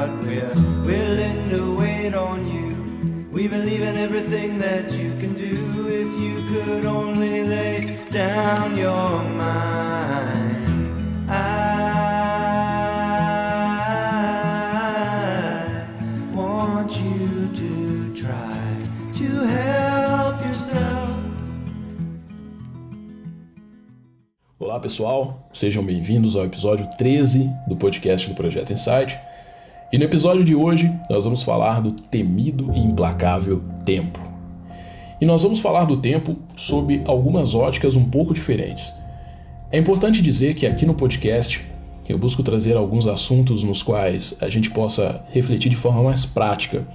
but we're willing to wait on you. We believe in everything that you can do if you could only lay down your mind. I want you to try to help yourself. Olá pessoal, sejam bem-vindos ao episódio 13 do podcast do Projeto Insight. E no episódio de hoje nós vamos falar do temido e implacável tempo. E nós vamos falar do tempo sob algumas óticas um pouco diferentes. É importante dizer que aqui no podcast eu busco trazer alguns assuntos nos quais a gente possa refletir de forma mais prática,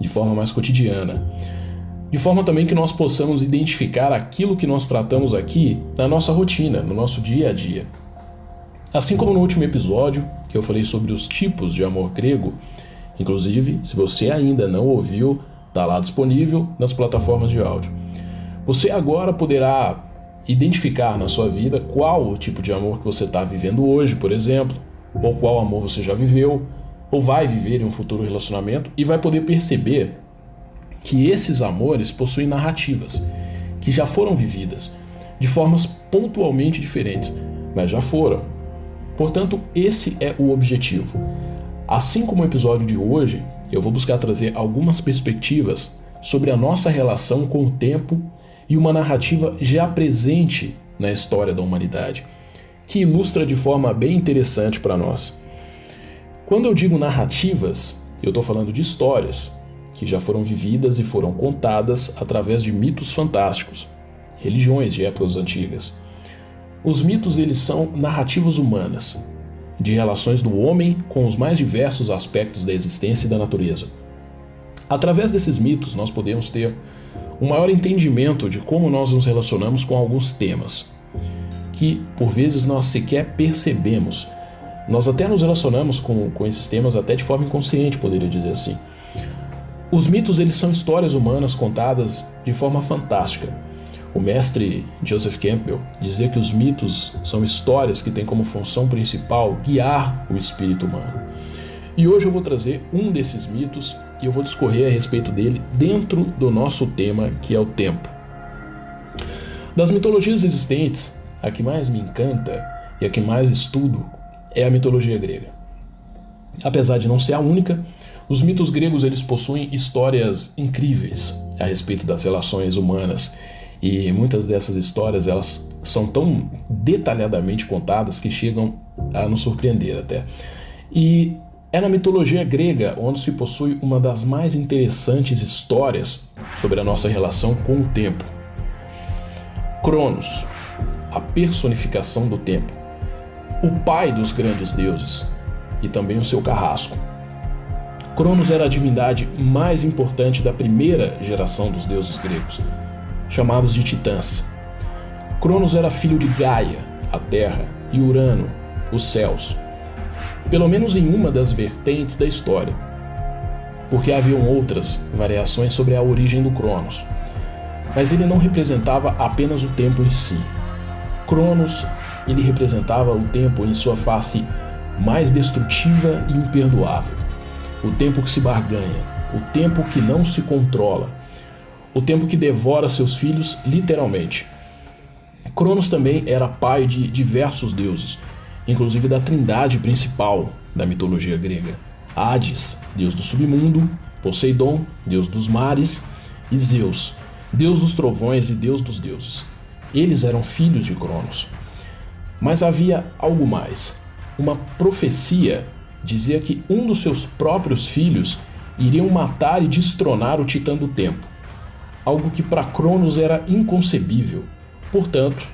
de forma mais cotidiana de forma também que nós possamos identificar aquilo que nós tratamos aqui na nossa rotina, no nosso dia a dia. Assim como no último episódio, que eu falei sobre os tipos de amor grego, inclusive, se você ainda não ouviu, está lá disponível nas plataformas de áudio. Você agora poderá identificar na sua vida qual o tipo de amor que você está vivendo hoje, por exemplo, ou qual amor você já viveu, ou vai viver em um futuro relacionamento, e vai poder perceber que esses amores possuem narrativas que já foram vividas de formas pontualmente diferentes, mas já foram. Portanto, esse é o objetivo. Assim como o episódio de hoje, eu vou buscar trazer algumas perspectivas sobre a nossa relação com o tempo e uma narrativa já presente na história da humanidade, que ilustra de forma bem interessante para nós. Quando eu digo narrativas, eu estou falando de histórias, que já foram vividas e foram contadas através de mitos fantásticos, religiões de épocas antigas. Os mitos eles são narrativas humanas, de relações do homem com os mais diversos aspectos da existência e da natureza. Através desses mitos, nós podemos ter um maior entendimento de como nós nos relacionamos com alguns temas, que por vezes nós sequer percebemos. Nós até nos relacionamos com, com esses temas até de forma inconsciente, poderia dizer assim. Os mitos eles são histórias humanas contadas de forma fantástica. O mestre Joseph Campbell dizia que os mitos são histórias que têm como função principal guiar o espírito humano. E hoje eu vou trazer um desses mitos e eu vou discorrer a respeito dele dentro do nosso tema, que é o tempo. Das mitologias existentes, a que mais me encanta e a que mais estudo é a mitologia grega. Apesar de não ser a única, os mitos gregos eles possuem histórias incríveis a respeito das relações humanas e muitas dessas histórias elas são tão detalhadamente contadas que chegam a nos surpreender até. E é na mitologia grega onde se possui uma das mais interessantes histórias sobre a nossa relação com o tempo. Cronos, a personificação do tempo, o pai dos grandes deuses e também o seu carrasco. Cronos era a divindade mais importante da primeira geração dos deuses gregos, chamados de titãs. Cronos era filho de Gaia, a terra, e Urano, os céus, pelo menos em uma das vertentes da história, porque haviam outras variações sobre a origem do Cronos. Mas ele não representava apenas o tempo em si. Cronos, ele representava o tempo em sua face mais destrutiva e imperdoável o tempo que se barganha, o tempo que não se controla, o tempo que devora seus filhos literalmente. Cronos também era pai de diversos deuses, inclusive da trindade principal da mitologia grega: Hades, deus do submundo, Poseidon, deus dos mares, e Zeus, deus dos trovões e deus dos deuses. Eles eram filhos de Cronos. Mas havia algo mais. Uma profecia dizia que um dos seus próprios filhos iriam matar e destronar o Titã do Tempo, algo que para Cronos era inconcebível. Portanto,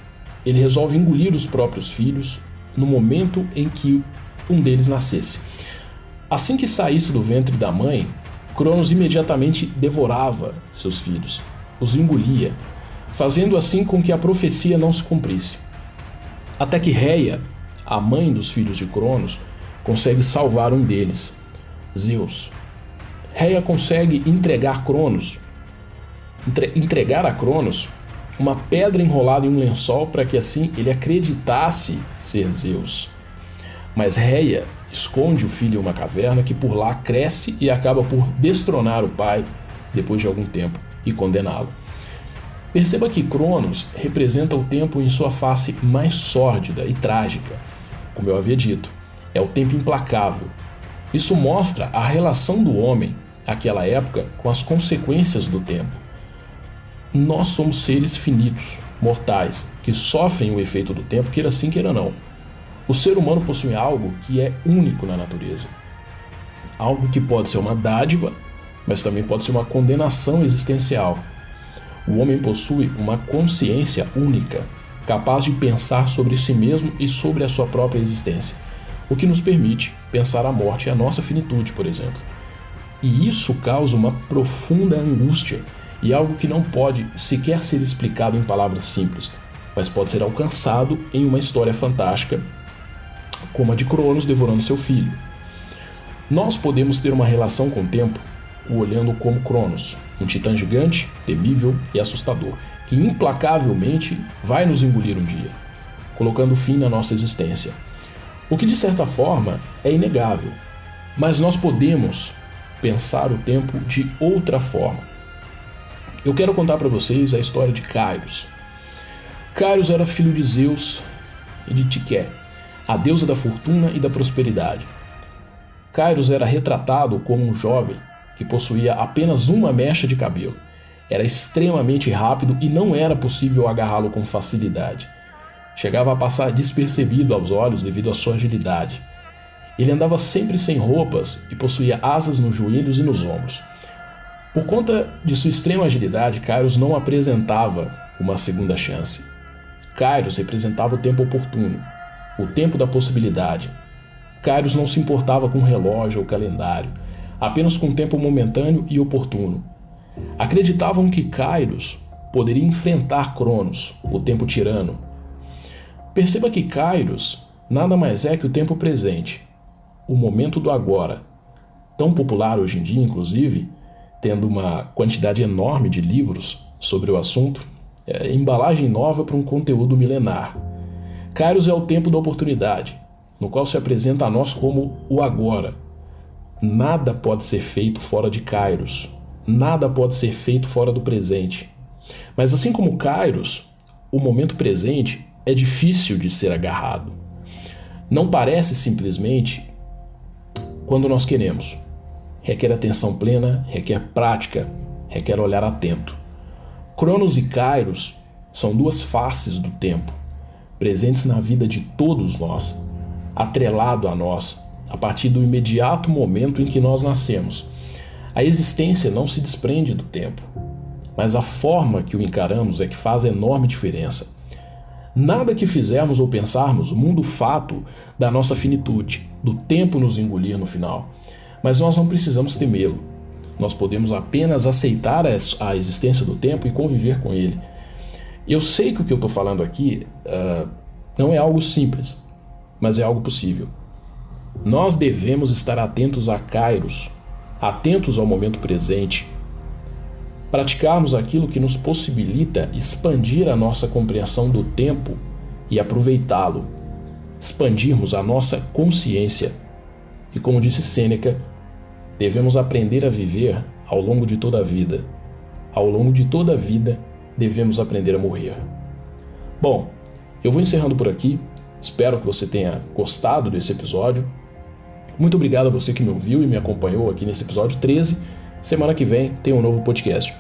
ele resolve engolir os próprios filhos no momento em que um deles nascesse. Assim que saísse do ventre da mãe, Cronos imediatamente devorava seus filhos, os engolia, fazendo assim com que a profecia não se cumprisse. Até que Reia, a mãe dos filhos de Cronos, consegue salvar um deles, Zeus. Reia consegue entregar Cronos, entregar a Cronos uma pedra enrolada em um lençol para que assim ele acreditasse ser Zeus. Mas Reia esconde o filho em uma caverna que por lá cresce e acaba por destronar o pai depois de algum tempo e condená-lo. Perceba que Cronos representa o tempo em sua face mais sórdida e trágica. Como eu havia dito, é o tempo implacável. Isso mostra a relação do homem, naquela época, com as consequências do tempo. Nós somos seres finitos, mortais, que sofrem o efeito do tempo, queira sim, queira não. O ser humano possui algo que é único na natureza. Algo que pode ser uma dádiva, mas também pode ser uma condenação existencial. O homem possui uma consciência única, capaz de pensar sobre si mesmo e sobre a sua própria existência, o que nos permite pensar a morte e a nossa finitude, por exemplo. E isso causa uma profunda angústia e algo que não pode sequer ser explicado em palavras simples, mas pode ser alcançado em uma história fantástica, como a de Cronos devorando seu filho. Nós podemos ter uma relação com o tempo o olhando como Cronos, um titã gigante, temível e assustador, que implacavelmente vai nos engolir um dia, colocando fim na nossa existência. O que de certa forma é inegável, mas nós podemos pensar o tempo de outra forma. Eu quero contar para vocês a história de Kairos. Kairos era filho de Zeus e de Tiqué, a deusa da fortuna e da prosperidade. Kairos era retratado como um jovem que possuía apenas uma mecha de cabelo. Era extremamente rápido e não era possível agarrá-lo com facilidade. Chegava a passar despercebido aos olhos devido à sua agilidade. Ele andava sempre sem roupas e possuía asas nos joelhos e nos ombros. Por conta de sua extrema agilidade, Kairos não apresentava uma segunda chance. Kairos representava o tempo oportuno, o tempo da possibilidade. Kairos não se importava com relógio ou calendário apenas com tempo momentâneo e oportuno. Acreditavam que Kairos poderia enfrentar Cronos, o tempo tirano. Perceba que Kairos nada mais é que o tempo presente, o momento do agora. Tão popular hoje em dia, inclusive, tendo uma quantidade enorme de livros sobre o assunto, é embalagem nova para um conteúdo milenar. Kairos é o tempo da oportunidade, no qual se apresenta a nós como o agora, Nada pode ser feito fora de Kairos. Nada pode ser feito fora do presente. Mas assim como Kairos, o momento presente é difícil de ser agarrado. Não parece simplesmente quando nós queremos. Requer atenção plena, requer prática, requer olhar atento. Cronos e Kairos são duas faces do tempo, presentes na vida de todos nós, atrelado a nós, a partir do imediato momento em que nós nascemos. A existência não se desprende do tempo, mas a forma que o encaramos é que faz enorme diferença. Nada que fizermos ou pensarmos muda o fato da nossa finitude, do tempo nos engolir no final. Mas nós não precisamos temê-lo. Nós podemos apenas aceitar a existência do tempo e conviver com ele. Eu sei que o que eu estou falando aqui uh, não é algo simples, mas é algo possível. Nós devemos estar atentos a Kairos, atentos ao momento presente, praticarmos aquilo que nos possibilita expandir a nossa compreensão do tempo e aproveitá-lo, expandirmos a nossa consciência. E como disse Sêneca, devemos aprender a viver ao longo de toda a vida. Ao longo de toda a vida, devemos aprender a morrer. Bom, eu vou encerrando por aqui. Espero que você tenha gostado desse episódio. Muito obrigado a você que me ouviu e me acompanhou aqui nesse episódio 13. Semana que vem tem um novo podcast.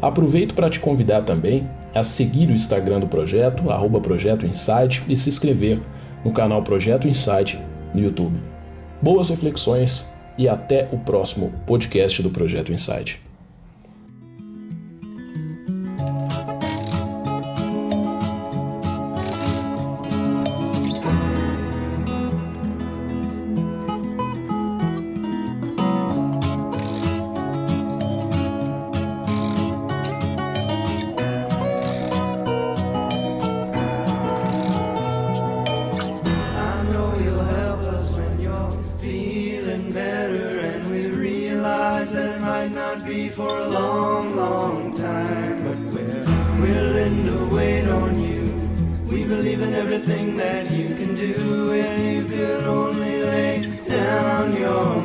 Aproveito para te convidar também a seguir o Instagram do projeto, arroba Projeto Insight, e se inscrever no canal Projeto Insight no YouTube. Boas reflexões e até o próximo podcast do Projeto Insight. For a long, long time, but we're willing to wait on you. We believe in everything that you can do if you could only lay down your